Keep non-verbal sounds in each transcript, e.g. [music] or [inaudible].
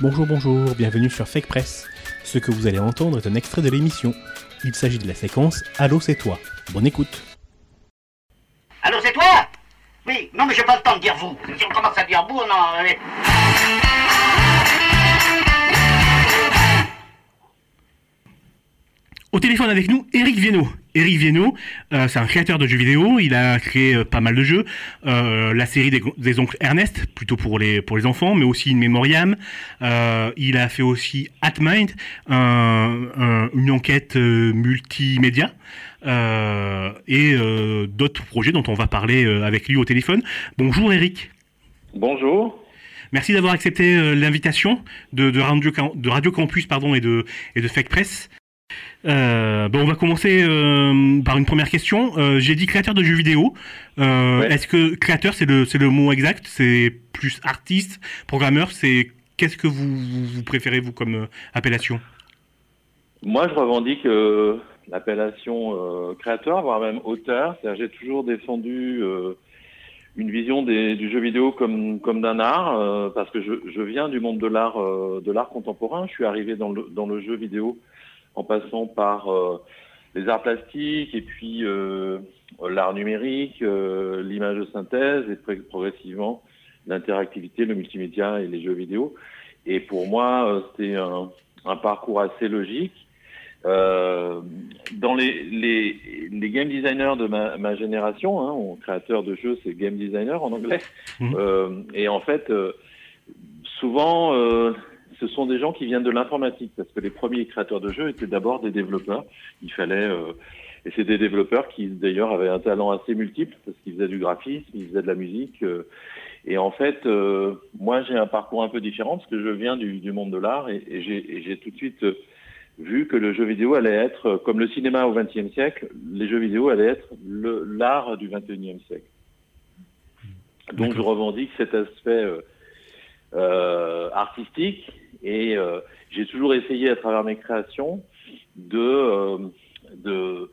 Bonjour, bonjour, bienvenue sur Fake Press. Ce que vous allez entendre est un extrait de l'émission. Il s'agit de la séquence Allô, c'est toi. Bonne écoute. Allô, c'est toi? Oui, non, mais j'ai pas le temps de dire vous. Si on commence à dire vous, non. mais- Au téléphone avec nous, Eric Viennot. Eric Viennot, euh, c'est un créateur de jeux vidéo. Il a créé euh, pas mal de jeux. Euh, la série des, des oncles Ernest, plutôt pour les, pour les enfants, mais aussi une Memoriam. Euh, il a fait aussi Atmind, un- un- une enquête multimédia. et d'autres projets dont on va parler avec lui au téléphone. Bonjour Eric. Bonjour. Merci d'avoir accepté l'invitation de, de Radio, Cam- de Radio Campus pardon, et, de, et de Fake Press. Euh, bon, on va commencer euh, par une première question. Euh, J'ai dit créateur de jeux vidéo. Ouais. Est-ce que créateur, c'est le, mot exact? C'est plus artiste, programmeur C'est Qu'est-ce que vous, préférez, vous, comme appellation? Moi, je revendique l'appellation créateur, voire même auteur. J'ai toujours défendu une vision des- du jeu vidéo comme, comme d'un art, euh, parce que je, je viens du monde de l'art euh, de l'art contemporain. Je suis arrivé dans le, dans le jeu vidéo en passant par euh, les arts plastiques et puis euh, l'art numérique, euh, l'image de synthèse et progressivement l'interactivité, le multimédia et les jeux vidéo. Et pour moi, c'était un, un parcours assez logique. Euh, dans les, les, les game designers de ma, ma génération, hein, on- créateur de jeux, c'est game designer en anglais. Euh, et en fait, euh, souvent, ce sont des gens qui viennent de l'informatique, parce que les premiers créateurs de jeux étaient d'abord des développeurs. Il fallait, euh, et c'est des développeurs qui d'ailleurs avaient un talent assez multiple, parce qu'ils faisaient du graphisme, ils faisaient de la musique. euh, et en fait, euh, moi, j'ai un parcours un peu différent, parce que je viens du, du monde de l'art, et, et j'ai tout de suite vu que le jeu vidéo allait être, comme le cinéma au XXe siècle, les jeux vidéo allaient être l'art du XXIe siècle. Donc je revendique cet aspect euh, artistique et euh, j'ai toujours essayé à travers mes créations de, euh, de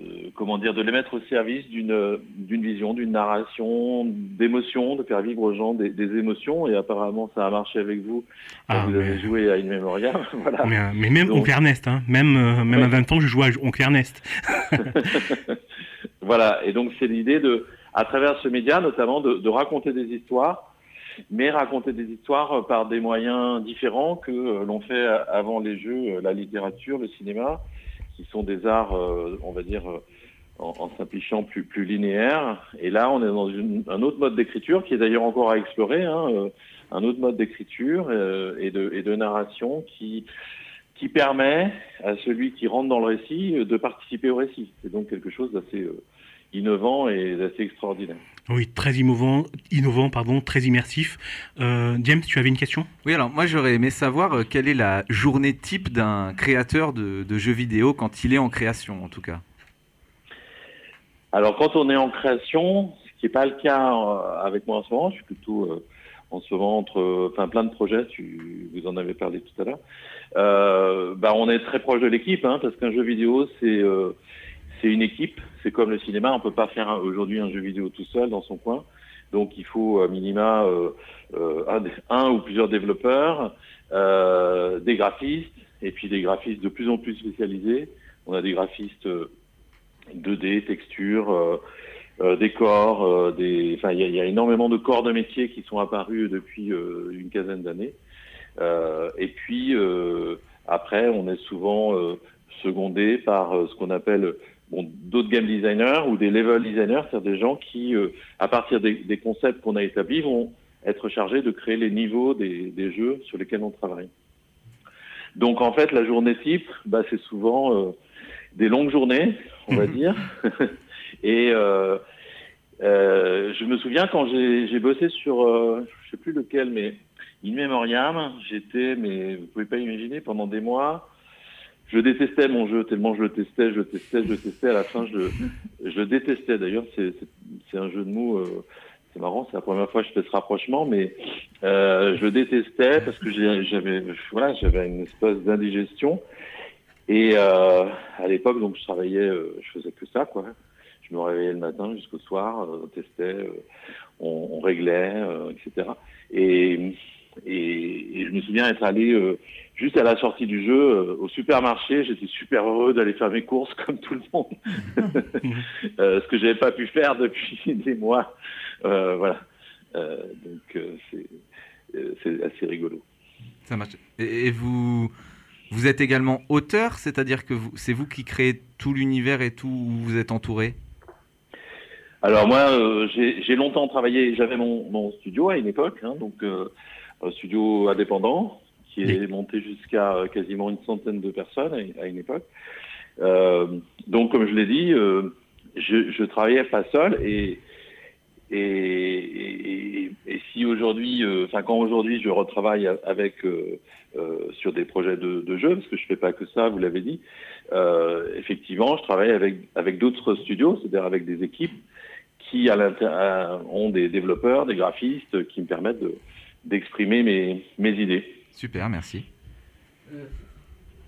euh, comment dire, de les mettre au service d'une d'une vision, d'une narration, d'émotions, de faire vivre aux gens des, des émotions. Et apparemment, ça a marché avec vous. Ah, vous avez joué à une Memoria. [laughs] voilà. mais, euh, mais même Donc- Oncle Ernest, hein. même, euh, même Ouais. à 20 ans, je jouais à Oncle Ernest. [laughs] Voilà, et donc c'est l'idée de, à travers ce média notamment, de, de raconter des histoires, mais raconter des histoires euh, par des moyens différents que euh, l'on fait a- avant les jeux, euh, la littérature, le cinéma, qui sont des arts, euh, on va dire, euh, en, simplifiant plus, plus linéaires. Et là, on est dans un autre mode d'écriture qui est d'ailleurs encore à explorer, hein, euh, un autre mode d'écriture euh, et, de, narration qui permet à celui qui rentre dans le récit euh, de participer au récit. C'est donc quelque chose d'assez euh, innovant et d'assez extraordinaire. Oui, très innovant, innovant pardon, très immersif. Euh, James, tu avais une question? Oui, alors moi j'aurais aimé savoir euh, quelle est la journée type d'un créateur de, de jeux vidéo quand il est en création en tout cas? Alors quand on est en création, ce qui n'est pas le cas euh, avec moi en ce moment, je suis plutôt euh, en ce moment entre, enfin plein de projets, tu, vous en avez parlé tout à l'heure. Euh, bah, on est très proche de l'équipe, hein, parce qu'un jeu vidéo c'est euh, c'est une équipe, c'est comme le cinéma, on peut pas faire aujourd'hui un jeu vidéo tout seul dans son coin. Donc il faut à minima euh, euh, un, ou plusieurs développeurs, euh, des graphistes, et puis des graphistes de plus en plus spécialisés. On a des graphistes euh, 2D, texture, euh, euh, euh, des, il y y a énormément de corps de métier qui sont apparus depuis euh, une quinzaine d'années. Euh, et puis euh, après, on est souvent euh, secondé par euh, ce qu'on appelle bon, d'autres game designers ou des level designers, c'est-à-dire des gens qui, euh, à partir des, des concepts qu'on a établis, vont être chargés de créer les niveaux des, des jeux sur lesquels on travaille. Donc en fait, la journée type, bah, c'est souvent euh, des longues journées, on va Mhm. dire. [laughs] Et euh, je me souviens quand j'ai bossé sur, je sais plus lequel, mais In Memoriam, j'étais, mais vous pouvez pas imaginer, pendant des mois, je détestais mon jeu tellement je le testais, je le testais, je le testais. À la fin, je, le- détestais. D'ailleurs, c'est un jeu de mots. euh, c'est marrant, c'est la première fois que je fais ce rapprochement, mais euh, je le détestais parce que j'avais, voilà, j'avais une espèce d'indigestion. Et euh, à l'époque, donc, je travaillais, je faisais que ça, quoi. Je me réveillais le matin jusqu'au soir, on testait, on, on réglait, etc. Et et, et je me souviens être allé euh, juste à la sortie du jeu euh, au supermarché. J'étais super heureux d'aller faire mes courses [laughs] comme tout le monde, [laughs] euh, ce que j'avais pas pu faire depuis [laughs] des mois. Voilà. Donc c'est assez rigolo. Ça marche. Et, et vous, vous êtes également auteur, c'est-à-dire que vous- c'est vous qui créez tout l'univers et tout où vous êtes entouré? Alors moi, j'ai longtemps travaillé. J'avais mon, mon studio à une époque, hein, donc un studio indépendant qui est monté jusqu'à euh, quasiment une centaine de personnes à, une époque. Euh, donc comme je l'ai dit, euh, je, je travaillais pas seul et et, et, et si aujourd'hui, euh, enfin quand aujourd'hui je retravaille avec sur des projets de, de jeux, parce que je fais pas que ça, vous l'avez dit, effectivement, je travaille avec avec d'autres studios, c'est-à-dire avec des équipes qui à à- ont des développeurs, des graphistes qui me permettent de- d'exprimer mes, mes idées. Super, merci. Euh,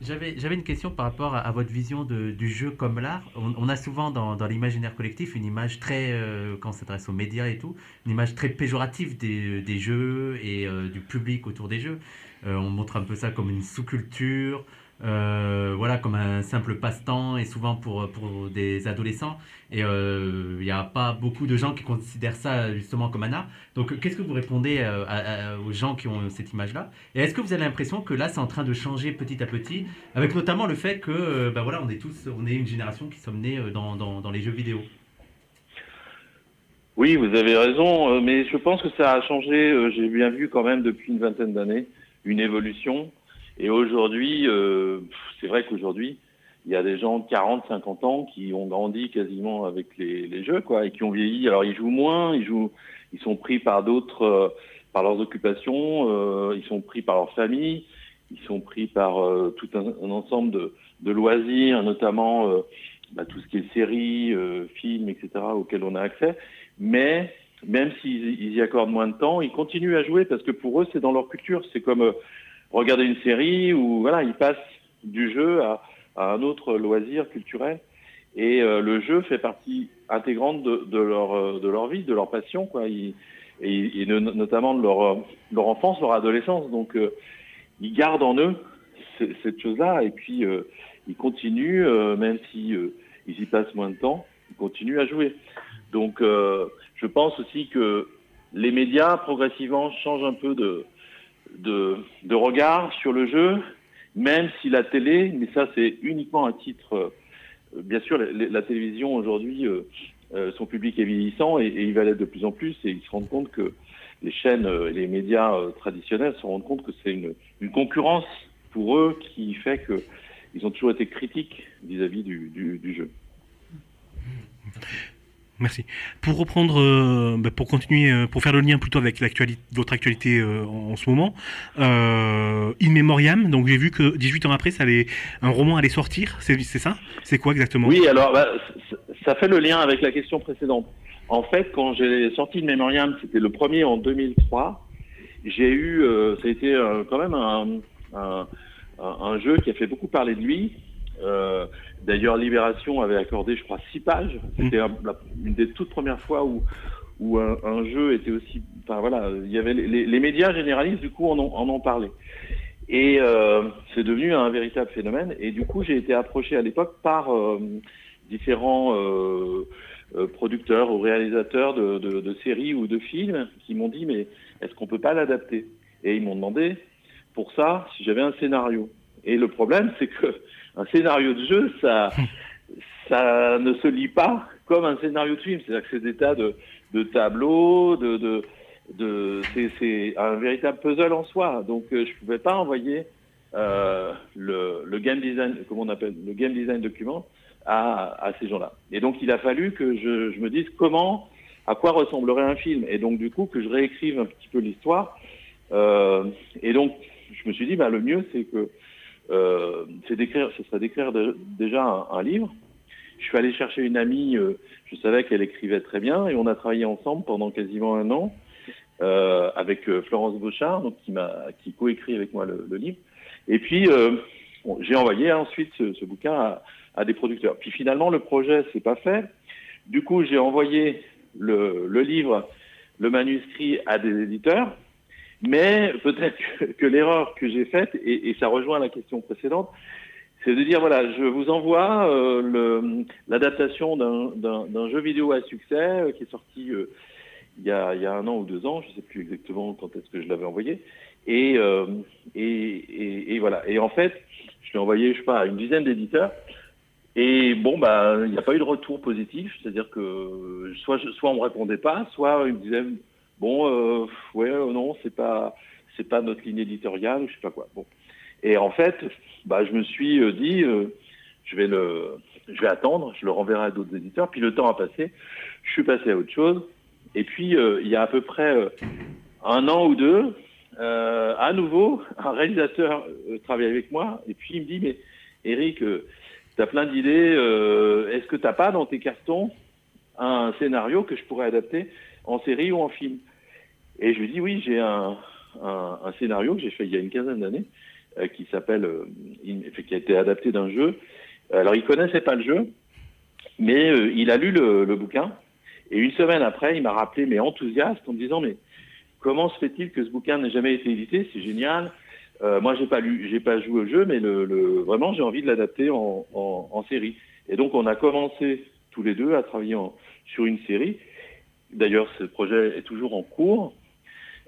J'avais j'avais une question par rapport à, à votre vision de- du jeu comme l'art. On, on a souvent dans, dans l'imaginaire collectif une image très, euh, quand on s'adresse aux médias et tout, une image très péjorative des, des jeux et euh, du public autour des jeux. Euh, on montre un peu ça comme une sous-culture, euh, voilà, comme un simple passe-temps et souvent pour, pour des adolescents. Et euh, il n'y a pas beaucoup de gens qui considèrent ça justement comme un art. Donc qu'est-ce que vous répondez euh, aux gens qui ont cette image-là? Et est-ce que vous avez l'impression que là, c'est en train de changer petit à petit, avec notamment le fait que, bah voilà, on est tous, on est une génération qui sommes nés dans, dans, les jeux vidéo. Oui, vous avez raison, mais je pense que ça a changé. J'ai bien vu quand même depuis une vingtaine d'années une évolution. Et aujourd'hui, euh, c'est vrai qu'aujourd'hui, il y a des gens de 40, 50 ans qui ont grandi quasiment avec les, jeux, quoi, et qui ont vieilli. Alors ils jouent moins, ils jouent, ils sont pris par d'autres, euh, par leurs occupations, euh, ils sont pris par leur famille, ils sont pris par euh, tout un, ensemble de, loisirs, notamment euh, bah, tout ce qui est séries, films, etc., auxquels on a accès. Mais même s'ils ils y accordent moins de temps, ils continuent à jouer parce que pour eux, c'est dans leur culture. C'est comme regarder une série où voilà, ils passent du jeu à, un autre loisir culturel. Et euh, le jeu fait partie intégrante de, leur euh, de leur vie, de leur passion, quoi. Et, et no- notamment de leur euh, leur enfance, leur adolescence. Donc ils gardent en eux cette chose-là et puis ils continuent, même si ils y passent moins de temps, ils continuent à jouer. Donc, je pense aussi que les médias progressivement changent un peu de, de, regard sur le jeu, même si la télé, mais ça c'est uniquement un titre. euh, bien sûr, la, télévision aujourd'hui, euh, euh, son public est vieillissant et, il va l'être de plus en plus, et ils se rendent compte que les chaînes et les médias traditionnels se rendent compte que c'est une, concurrence pour eux qui fait que ils ont toujours été critiques vis-à-vis du jeu. Merci. Pour reprendre, euh, bah, pour continuer, euh, pour faire le lien plutôt avec votre actualité euh, en, ce moment, In Memoriam, donc j'ai vu que 18 ans après, un roman allait sortir, c'est ça? C'est quoi exactement? Oui, alors bah, ça fait le lien avec la question précédente. En fait, quand j'ai sorti de Memoriam, c'était le premier en 2003. J'ai eu, ça a été quand même un jeu qui a fait beaucoup parler de lui. D'ailleurs, Libération avait accordé, je crois, six pages. C'était la- une des toutes premières fois où où un, un jeu était aussi, enfin voilà, il y avait les, médias généralistes du coup en ont, en ont parlé. Et euh, c'est devenu un véritable phénomène. Et du coup, j'ai été approché à l'époque par euh, différents euh, euh, producteurs ou réalisateurs de, de- de séries ou de films qui m'ont dit mais est-ce qu'on peut pas l'adapter? Et ils m'ont demandé pour ça si j'avais un scénario. Et le problème, c'est que un scénario de jeu, ça, [laughs] ça ne se lit pas comme un scénario de film. C'est-à-dire que c'est des tas de, de tableaux, de, de, de c'est, un véritable puzzle en soi. Donc, euh, je pouvais pas envoyer euh, le, le game design, comment on appelle, le game design document à, à ces gens-là. Et donc, il a fallu que je, je me dise comment, à quoi ressemblerait un film. Et donc, du coup, que je réécrive un petit peu l'histoire. Euh, et donc, je me suis dit, bah, le mieux, c'est que euh, c'est d'écrire, ce serait d'écrire déjà un, livre. Je suis allé chercher une amie, euh, je savais qu'elle écrivait très bien, et on a travaillé ensemble pendant quasiment un an euh, avec euh, Florence Beauchard, donc qui m'a qui coécrit avec moi le, livre. Et puis j'ai envoyé ensuite ce, bouquin à, des producteurs. Puis finalement le projet s'est pas fait. Du coup j'ai envoyé le livre, le manuscrit à des éditeurs, Mais peut-être que, l'erreur que j'ai faite, et, ça rejoint la question précédente, c'est de dire voilà, je vous envoie euh, l'adaptation d'un- jeu vidéo à succès euh, qui est sorti euh, il, y a, un an ou deux ans, je ne sais plus exactement quand est-ce que je l'avais envoyé. Et, voilà. Et en fait, je l'ai envoyé, je sais pas, à une dizaine d'éditeurs. Et bon, bah, il n'y a pas eu de retour positif, c'est-à-dire que soit, on me répondait pas, soit ils me disaient bon, euh, ouais, euh, non, c'est pas, c'est pas notre ligne éditoriale, ou je sais pas quoi. Bon. Et en fait, bah, je me suis euh, dit, je vais le, je vais attendre, je le renverrai à d'autres éditeurs. Puis le temps a passé, je suis passé à autre chose. Et puis il y a à peu près un an ou deux, à nouveau, un réalisateur travaille avec moi. Et puis il me dit, mais Eric, euh, t'as plein d'idées. Est-ce que t'as pas dans tes cartons un scénario que je pourrais adapter? En série ou en film Et je lui dis, oui, j'ai un, scénario que j'ai fait il y a une quinzaine d'années euh, qui s'appelle, euh, qui a été adapté d'un jeu. Alors, il connaissait pas le jeu, mais euh, il a lu le, bouquin. Et une semaine après, il m'a rappelé, mais enthousiaste, en me disant, mais comment se fait-il que ce bouquin n'ait jamais été édité? C'est génial. Moi, j'ai pas lu, j'ai pas joué au jeu, mais le, le- vraiment, j'ai envie de l'adapter en, en, en série. Et donc, on a commencé tous les deux à travailler en- sur une série. D'ailleurs, ce projet est toujours en cours.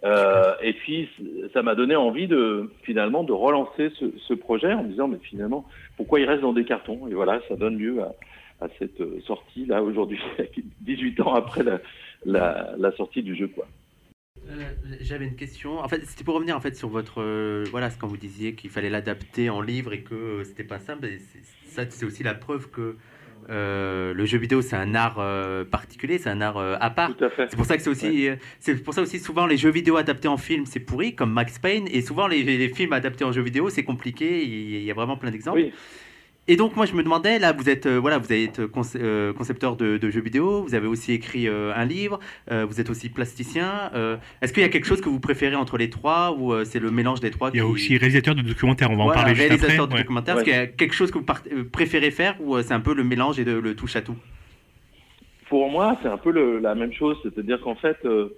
Euh, et puis, ça m'a donné envie de finalement de relancer ce, projet en me disant, mais finalement, pourquoi il reste dans des cartons? Et voilà, ça donne lieu à, cette sortie là aujourd'hui, [laughs] 18 ans après la, sortie du jeu, quoi. Euh, J'avais une question. En fait, c'était pour revenir en fait sur votre euh, voilà, ce quand vous disiez qu'il fallait l'adapter en livre et que c'était pas simple. ça, c'est aussi la preuve que euh, le jeu vidéo c'est un art euh, particulier, c'est un art euh, à part. C'est pour ça que c'est aussi, c'est pour ça aussi souvent les jeux vidéo adaptés en film c'est pourri comme Max Payne et souvent les, les films adaptés en jeux vidéo c'est compliqué. Il y, il y a vraiment plein d'exemples. Oui, Et donc moi je me demandais, là vous êtes euh, voilà vous êtes conce- euh, concepteur de, de jeux vidéo, vous avez aussi écrit euh, un livre, euh, vous êtes aussi plasticien. euh, Est-ce qu'il y a quelque chose que vous préférez entre les trois ou euh, c'est le mélange des trois Il y a qui- aussi réalisateur de documentaires, on va en parler juste réalisateur après. de ouais. documentaire. Ouais. Est-ce qu'il y a quelque chose que vous euh, préférez faire ou euh, c'est un peu le mélange et de, le touche à tout? Pour moi, c'est un peu le- la même chose, c'est-à-dire qu'en fait, euh,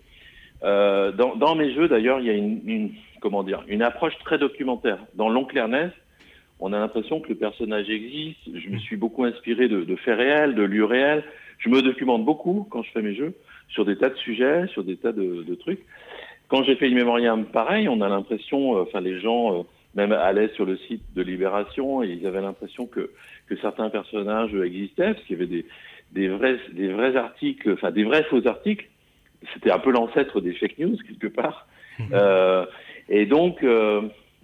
euh, dans, dans mes jeux, d'ailleurs, il y a une, une- comment dire, une approche très documentaire. Dans l'oncle Ernest, on a l'impression que le personnage existe. Je me suis beaucoup inspiré de, de faits réels, de lieux réels. Je me documente beaucoup quand je fais mes jeux sur des tas de sujets, sur des tas de, de trucs. Quand j'ai fait Immemoriam, pareil, on a l'impression, euh, enfin les gens euh, même allaient sur le site de Libération et ils avaient l'impression que, que certains personnages existaient, parce qu'il y avait des, des vrais, des vrais articles, enfin des vrais faux articles. C'était un peu l'ancêtre des fake news quelque part. Mhm. Euh, et donc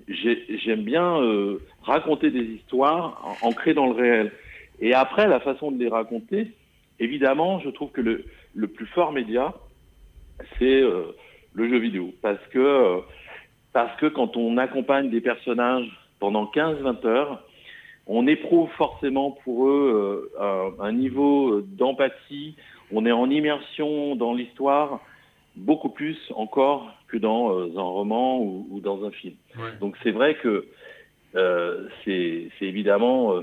j'ai- j'aime bien euh, raconter des histoires ancrées dans le réel. Et après, la façon de les raconter, évidemment, je trouve que le, plus fort média, c'est euh, le jeu vidéo. Parce que, euh, parce que quand on accompagne des personnages pendant 15-20 heures, on éprouve forcément pour eux un niveau d'empathie, on est en immersion dans l'histoire beaucoup plus encore que dans euh, un roman ou, ou dans un film. Donc c'est vrai que euh, c'est évidemment euh,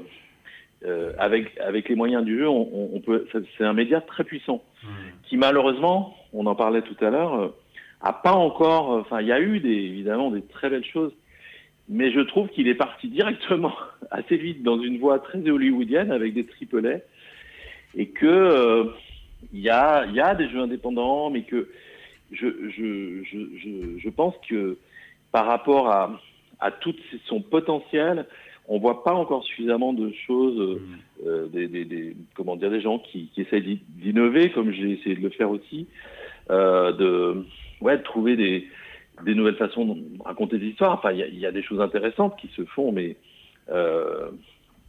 euh, avec avec les moyens du jeu, on, on- on peut. c'est- un média très puissant qui malheureusement, on en parlait tout à l'heure, a pas encore. Enfin, il y a eu des, évidemment des très belles choses, mais je trouve qu'il est parti directement [laughs] assez vite dans une voie très hollywoodienne avec des triplets et que il y a il y a des jeux indépendants, mais que je je je je, je pense que par rapport à à tout son potentiel, on voit pas encore suffisamment de choses, euh, euh, des, des, des- comment dire, des gens qui, qui essayent d'i- d'innover, comme j'ai essayé de le faire aussi, euh, de, ouais, de trouver des, des nouvelles façons de raconter des histoires. Enfin, il y a, il y a des choses intéressantes qui se font, mais euh,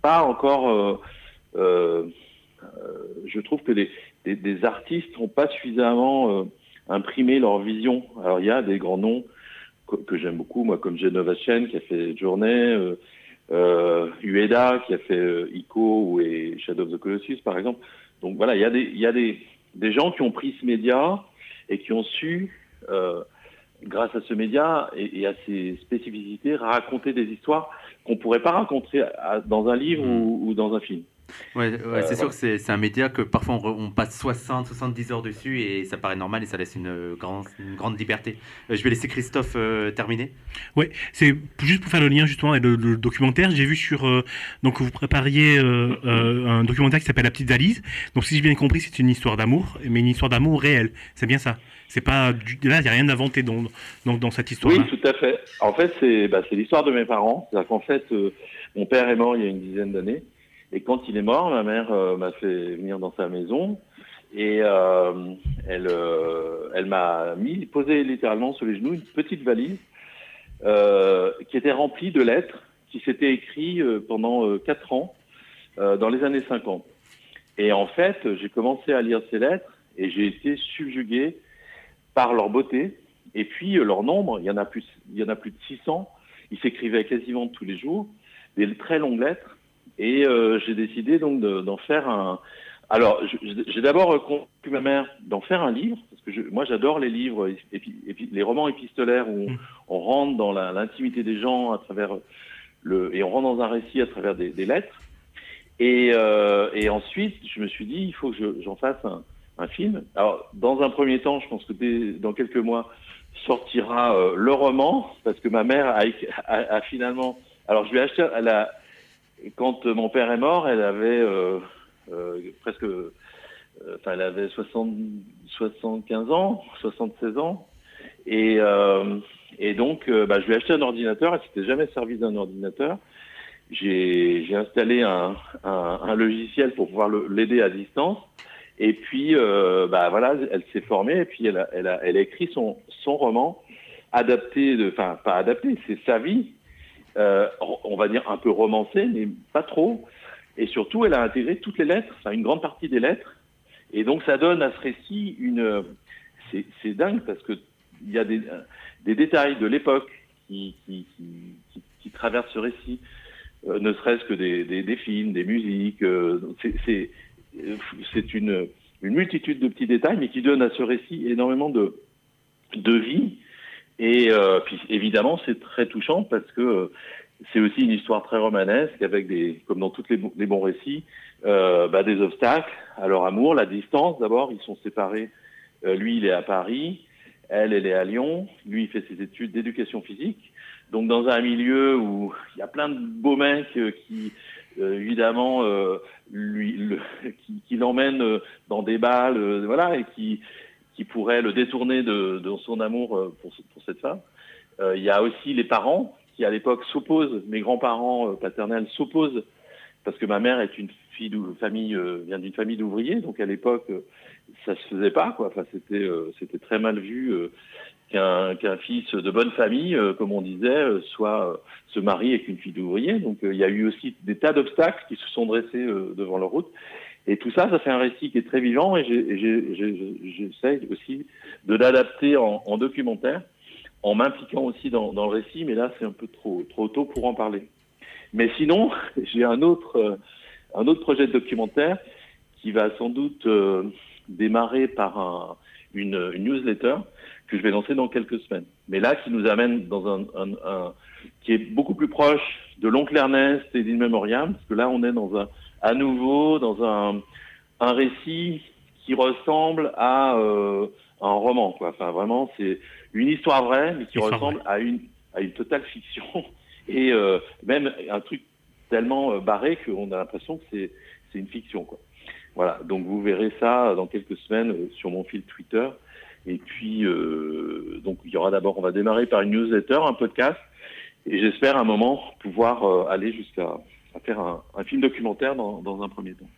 pas encore. je trouve que les, des artistes n'ont pas suffisamment imprimé leur vision. Alors, il y a des grands noms que, que j'aime beaucoup, moi, comme Genova Chen qui a fait Journée, euh, euh, Ueda qui a fait euh, Ico ou et Shadow of the Colossus, par exemple. Donc voilà, il y a des, il y a des, des gens qui ont pris ce média et qui ont su, grâce à ce média et, et à ses spécificités, raconter des histoires qu'on pourrait pas raconter à- dans un livre ou, ou dans un film. Ouais, ouais, Euh, c'est sûr que c'est c'est un média que parfois on, re- on passe 60, 70 heures dessus et ça paraît normal et ça laisse une, euh, grande, une grande liberté. Euh, je vais laisser Christophe euh, terminer. Ouais, c'est juste pour faire le lien justement avec le, le documentaire. J'ai vu sur euh, donc vous prépariez euh, euh, un documentaire qui s'appelle La petite valise. Donc si j'ai bien compris, c'est une histoire d'amour, mais une histoire d'amour réelle. C'est bien ça. C'est pas du... là, il y a rien d'inventé dans, dans dans cette histoire. Oui, là tout à fait. En fait, c'est bah, c'est l'histoire de mes parents. C'est-à-dire qu'en fait, euh, mon père est mort il y a une dizaine d'années. Et quand il est mort, ma mère euh, m'a fait venir dans sa maison. Et euh, elle, euh, elle m'a mis, posé littéralement sur les genoux une petite valise qui était remplie de lettres qui s'étaient écrites pendant quatre ans dans les années 50. Et en fait, j'ai commencé à lire ces lettres et j'ai été subjugué par leur beauté et puis leur nombre. Il y en a plus, il y en a plus de 600. Ils s'écrivaient quasiment tous les jours, des très longues lettres. Et euh, j'ai décidé donc de- d'en faire un. Alors, j'ai d'abord convaincu ma mère d'en faire un livre parce que je- moi j'adore les livres, épi- épi- les romans épistolaires où on, Mm. on rentre dans l'intimité des gens à travers le et on rentre dans un récit à travers des, des lettres. Et, euh, et ensuite, je me suis dit, il faut que je- j'en fasse un, un film. Alors, dans un premier temps, je pense que dès, dans quelques mois sortira euh, le roman, parce que ma mère a, a- a finalement. Alors, je lui ai acheté. Elle a, quand euh, mon père est mort, elle avait euh, euh, presque. euh, Enfin, elle avait 60, 75 ans, 76 ans. Et, euh, et donc, bah, je lui ai acheté un ordinateur. Elle s'était jamais servi d'un ordinateur. J'ai installé un, un, un logiciel pour pouvoir l'aider à distance. Et puis, euh, bah voilà, elle s'est formée et puis elle a, elle a, elle a écrit son, son roman adapté, de, enfin pas adapté, c'est sa vie, euh, on va dire un peu romancé, mais pas trop. Et surtout, elle a intégré toutes les lettres, enfin une grande partie des lettres. Et donc, ça donne à ce récit une, c'est dingue parce que il y a des, des détails de l'époque qui, traversent ce récit, euh, ne serait-ce que des, films, des musiques. euh, c'est- euh, une, multitude de petits détails, mais qui donnent à ce récit énormément de vie. Et euh, puis évidemment, c'est très touchant parce que euh, c'est aussi une histoire très romanesque avec des, comme dans tous les, bons- récits, euh, bah, des obstacles à leur amour, la distance. D'abord, ils sont séparés. Euh, lui, il est à Paris, elle, elle est à Lyon. Lui, il fait ses études d'éducation physique. Donc, dans un milieu où il y a plein de beaux mecs euh, qui, euh, évidemment, lui, le, [laughs] qui, qui l'emmènent dans des balles, voilà, et qui, qui pourraient le détourner de, de son amour euh, pour, pour cette femme. Euh, il y a aussi les parents qui, à l'époque, s'opposent. Mes grands-parents euh, paternels s'opposent parce que ma mère est une fille de famille, euh, vient d'une famille d'ouvriers, donc à l'époque, ça se faisait pas, quoi. Enfin, c'était, euh, c'était très mal vu qu'un, qu'un fils de bonne famille, comme on disait, soit se marie avec une fille d'ouvrier. Donc, il y a eu aussi des tas d'obstacles qui se sont dressés devant leur route. Et tout ça, ça fait un récit qui est très vivant et j'essaie aussi de l'adapter en, en documentaire en m'impliquant aussi dans, le récit, mais là, c'est un peu trop, trop tôt pour en parler. Mais sinon, [laughs] j'ai un autre, euh, un autre projet de documentaire qui va sans doute euh, démarrer par un, une, newsletter que je vais lancer dans quelques semaines. Mais là, qui nous amène dans un, qui est beaucoup plus proche de l'oncle Ernest et d'In Memoriam, parce que là, on est dans un, à nouveau dans un, un récit qui ressemble à euh, un roman, quoi. Enfin, vraiment, c'est une histoire vraie, mais qui Histoire ressemble à une, à une totale fiction [laughs] et euh, même un truc tellement euh, barré qu'on a l'impression que c'est c'est une fiction, quoi. Voilà. Donc vous verrez ça dans quelques semaines sur mon fil Twitter. Et puis, euh, donc il y aura d'abord, on va démarrer par une newsletter, un podcast, et j'espère à un moment pouvoir aller jusqu'à à faire un, un film documentaire dans, dans un premier temps.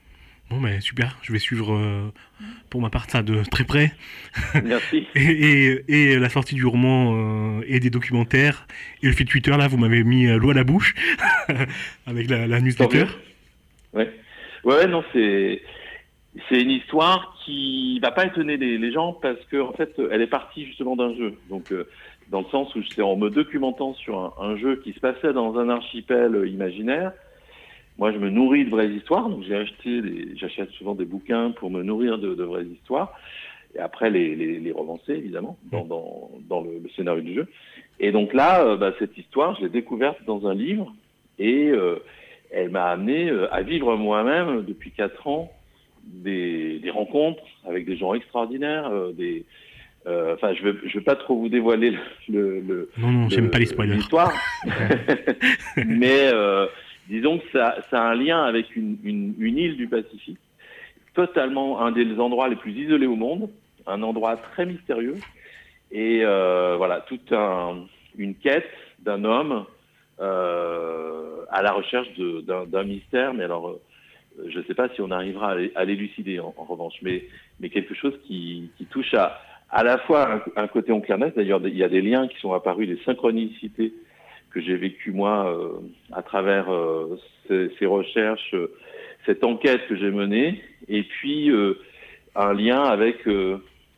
Bon, mais super. Je vais suivre euh, pour ma part ça de très près. Merci. [laughs] Et, et, et la sortie du roman euh, et des documentaires et le fil Twitter, là, vous m'avez mis euh, l'eau à la bouche [laughs] avec la, la newsletter. Ouais. Ouais, non, c'est c'est une histoire qui va pas étonner les, les gens parce que en fait, elle est partie justement d'un jeu. Donc, euh, dans le sens où c'est en me documentant sur un, un jeu qui se passait dans un archipel imaginaire. Moi, je me nourris de vraies histoires, donc j'ai acheté, j'achète souvent des bouquins pour me nourrir de, de vraies histoires, et après les, les, les romancer évidemment dans, dans, dans le, le scénario du jeu. Et donc là, euh, bah, cette histoire, je l'ai découverte dans un livre, et euh, elle m'a amené euh, à vivre moi-même depuis quatre ans des, des, rencontres avec des gens extraordinaires, euh, des, euh, enfin, je ne vais, je vais pas trop vous dévoiler le, le non, non, j'aime pas les spoilers. L'histoire, [laughs] [laughs] mais euh, disons que ça, a un lien avec une, île du Pacifique, totalement un des endroits les plus isolés au monde, un endroit très mystérieux, et euh, voilà, toute un, une quête d'un homme euh, à la recherche d'un mystère, mais alors je ne sais pas si on arrivera à l'élucider en, revanche, mais, quelque chose qui, touche à, à la fois un, côté onclernès, d'ailleurs il y a des liens qui sont apparus, des synchronicités que j'ai vécues moi euh, à travers euh, ces, recherches, euh, cette enquête que j'ai menée, et puis un lien avec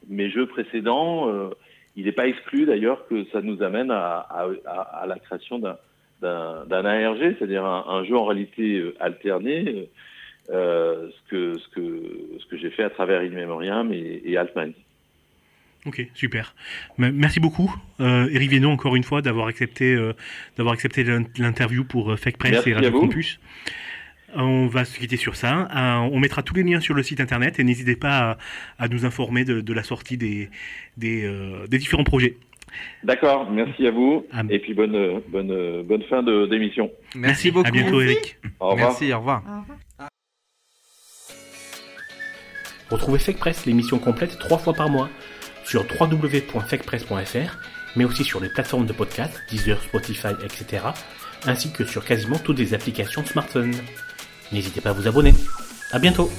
mes jeux précédents. il n'est pas exclu d'ailleurs que ça nous amène à, la création d'un ARG, c'est-à-dire un, un, jeu en réalité alterné, ce que, ce que, ce que j'ai fait à travers In Memoriam et, et Altman. Ok, super. Merci beaucoup, euh, Eric Viennot, encore une fois, d'avoir accepté, euh, d'avoir accepté l'interview pour euh, Fake Press Merci et Radio Campus. On va se quitter sur ça. Euh, on mettra tous les liens sur le site internet et n'hésitez pas à, à, nous informer de, de la sortie des, des, euh, des différents projets. D'accord, merci à vous ah. et puis bonne, bonne, bonne fin d'émission. Merci, merci, beaucoup. À bientôt, merci. Eric. Au revoir. Merci, au revoir. Au revoir. Retrouvez Fake Press, l'émission complète, trois fois par mois sur www.factpress.fr, mais aussi sur les plateformes de podcast, Deezer, Spotify, etc., ainsi que sur quasiment toutes les applications smartphone. N'hésitez pas à vous abonner. À bientôt!